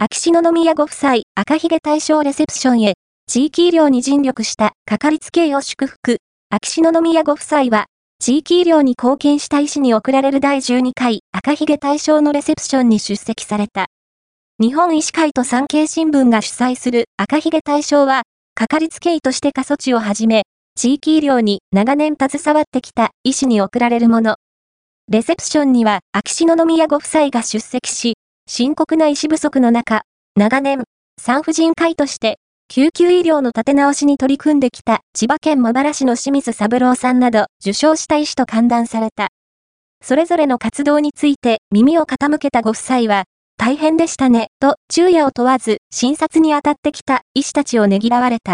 秋篠宮ご夫妻赤ひげ大賞レセプションへ、地域医療に尽力したかかりつけ医を祝福。秋篠宮ご夫妻は、地域医療に貢献した医師に贈られる第12回赤ひげ大賞のレセプションに出席された。日本医師会と産経新聞が主催する赤ひげ大賞は、かかりつけ医として過疎地をはじめ、地域医療に長年携わってきた医師に贈られるもの。レセプションには秋篠宮ご夫妻が出席し、深刻な医師不足の中、長年、産婦人科医として救急医療の立て直しに取り組んできた千葉県茂原市の清水三郎さんなど受賞した医師と歓談された。それぞれの活動について耳を傾けたご夫妻は、大変でしたね、と昼夜を問わず診察に当たってきた医師たちをねぎらわれた。